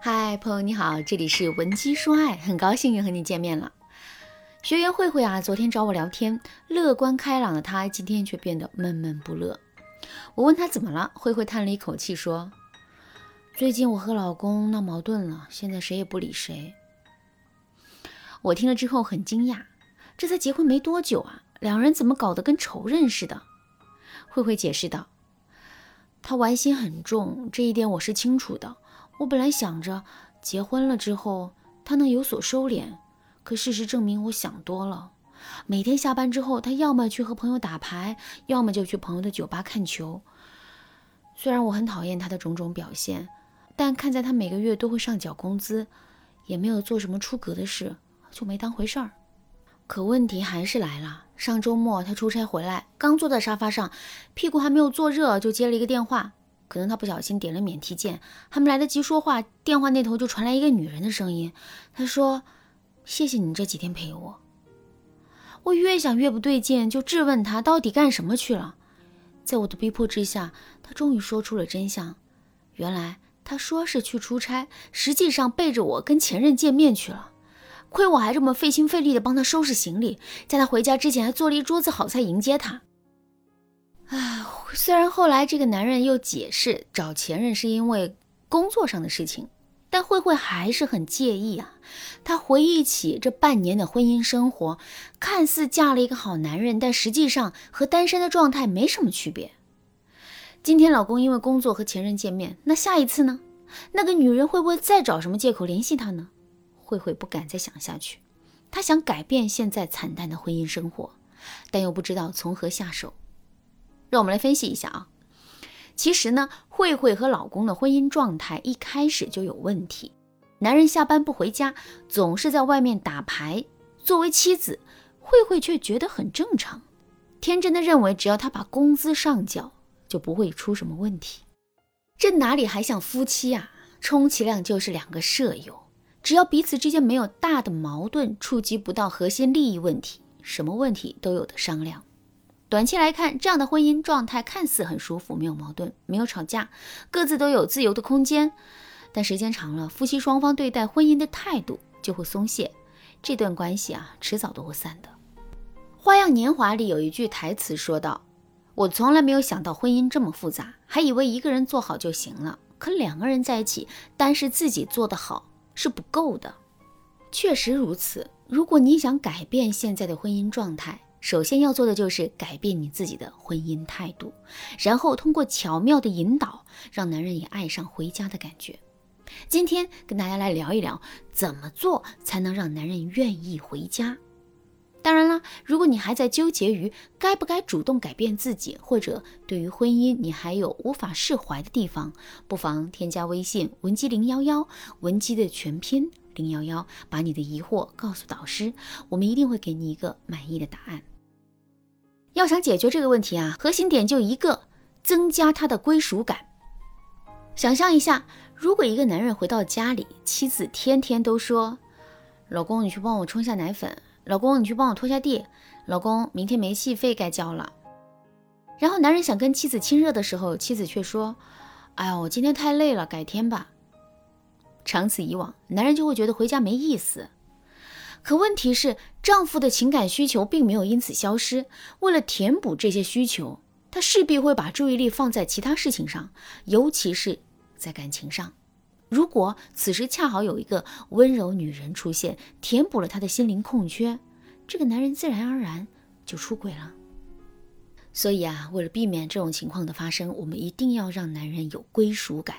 嗨，朋友你好，这里是文姬说爱，很高兴又和你见面了。学员慧慧啊，昨天找我聊天，乐观开朗的她今天却变得闷闷不乐。我问她怎么了，慧慧叹了一口气说：“最近我和老公闹矛盾了，现在谁也不理谁。”我听了之后很惊讶，这才结婚没多久啊，两人怎么搞得跟仇人似的？慧慧解释道：“他玩心很重，这一点我是清楚的。我本来想着结婚了之后他能有所收敛。”可事实证明，我想多了。每天下班之后，他要么去和朋友打牌，要么就去朋友的酒吧看球。虽然我很讨厌他的种种表现，但看在他每个月都会上缴工资，也没有做什么出格的事，就没当回事儿。可问题还是来了。上周末他出差回来，刚坐在沙发上，屁股还没有坐热，就接了一个电话。可能他不小心点了免提键，还没来得及说话，电话那头就传来一个女人的声音。他说。谢谢你这几天陪我。我越想越不对劲，就质问他到底干什么去了。在我的逼迫之下，他终于说出了真相。原来他说是去出差，实际上背着我跟前任见面去了。亏我还这么费心费力的帮他收拾行李，在他回家之前还做了一桌子好菜迎接他。唉，虽然后来这个男人又解释找前任是因为工作上的事情。但慧慧还是很介意啊。她回忆起这半年的婚姻生活，看似嫁了一个好男人，但实际上和单身的状态没什么区别。今天老公因为工作和前任见面，那下一次呢？那个女人会不会再找什么借口联系他呢？慧慧不敢再想下去。她想改变现在惨淡的婚姻生活，但又不知道从何下手。让我们来分析一下啊。其实呢，慧慧和老公的婚姻状态一开始就有问题。男人下班不回家，总是在外面打牌。作为妻子，慧慧却觉得很正常，天真的认为只要他把工资上缴，就不会出什么问题。这哪里还像夫妻啊？充其量就是两个舍友，只要彼此之间没有大的矛盾，触及不到核心利益问题，什么问题都有的商量。短期来看，这样的婚姻状态看似很舒服，没有矛盾，没有吵架，各自都有自由的空间。但时间长了，夫妻双方对待婚姻的态度就会松懈，这段关系啊，迟早都会散的。《花样年华》里有一句台词说道：“我从来没有想到婚姻这么复杂，还以为一个人做好就行了。可两个人在一起，单是自己做得好是不够的。确实如此。如果你想改变现在的婚姻状态，首先要做的就是改变你自己的婚姻态度，然后通过巧妙的引导，让男人也爱上回家的感觉。今天跟大家来聊一聊，怎么做才能让男人愿意回家。如果你还在纠结于该不该主动改变自己，或者对于婚姻你还有无法释怀的地方，不妨添加微信文姬零幺幺，文姬的全拼零幺幺，把你的疑惑告诉导师，我们一定会给你一个满意的答案。要想解决这个问题啊，核心点就一个，增加他的归属感。想象一下，如果一个男人回到家里，妻子天天都说：“老公，你去帮我冲下奶粉；老公，你去帮我拖下地；老公，明天煤气费该交了。”然后男人想跟妻子亲热的时候，妻子却说：“哎呀，我今天太累了，改天吧。”长此以往，男人就会觉得回家没意思。可问题是，丈夫的情感需求并没有因此消失。为了填补这些需求，他势必会把注意力放在其他事情上，尤其是在感情上。如果此时恰好有一个温柔女人出现，填补了他的心灵空缺，这个男人自然而然就出轨了。所以啊，为了避免这种情况的发生，我们一定要让男人有归属感。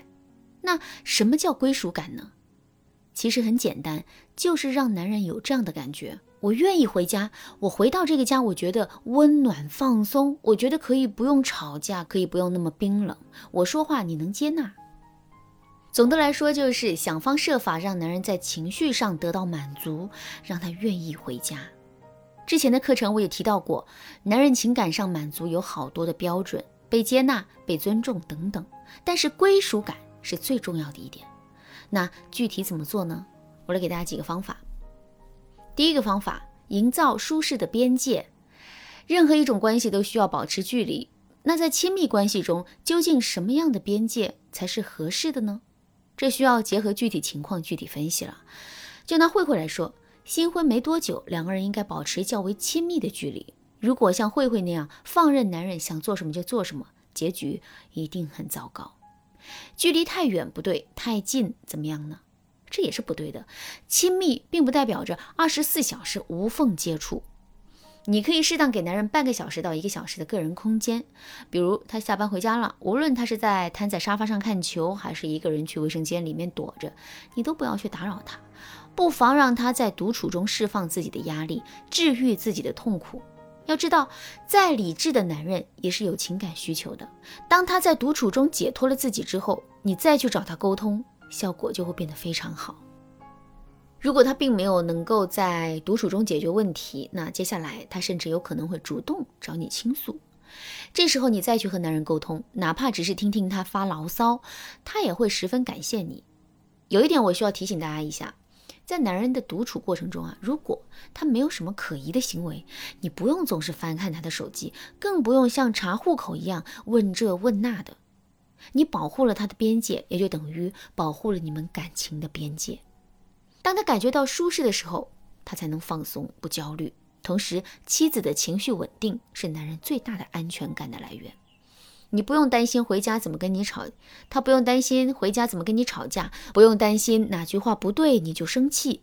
那什么叫归属感呢？其实很简单，就是让男人有这样的感觉：我愿意回家，我回到这个家，我觉得温暖放松，我觉得可以不用吵架，可以不用那么冰冷，我说话你能接纳。总的来说，就是想方设法让男人在情绪上得到满足，让他愿意回家。之前的课程我也提到过，男人情感上满足有好多的标准，被接纳、被尊重等等，但是归属感是最重要的一点。那具体怎么做呢？我来给大家几个方法。第一个方法，营造舒适的边界。任何一种关系都需要保持距离。那在亲密关系中，究竟什么样的边界才是合适的呢？这需要结合具体情况具体分析了。就拿慧慧来说，新婚没多久，两个人应该保持较为亲密的距离。如果像慧慧那样放任男人想做什么就做什么，结局一定很糟糕。距离太远不对，太近怎么样呢？这也是不对的。亲密并不代表着二十四小时无缝接触。你可以适当给男人半个小时到一个小时的个人空间，比如他下班回家了，无论他是在瘫在沙发上看球，还是一个人去卫生间里面躲着，你都不要去打扰他，不妨让他在独处中释放自己的压力，治愈自己的痛苦。要知道，再理智的男人也是有情感需求的。当他在独处中解脱了自己之后，你再去找他沟通，效果就会变得非常好。如果他并没有能够在独处中解决问题，那接下来他甚至有可能会主动找你倾诉。这时候你再去和男人沟通，哪怕只是听听他发牢骚，他也会十分感谢你。有一点我需要提醒大家一下，在男人的独处过程中啊，如果他没有什么可疑的行为，你不用总是翻看他的手机，更不用像查户口一样问这问那的。你保护了他的边界，也就等于保护了你们感情的边界。当他感觉到舒适的时候，他才能放松不焦虑。同时，妻子的情绪稳定是男人最大的安全感的来源。你不用担心回家怎么跟你吵，他不用担心回家怎么跟你吵架，不用担心哪句话不对你就生气。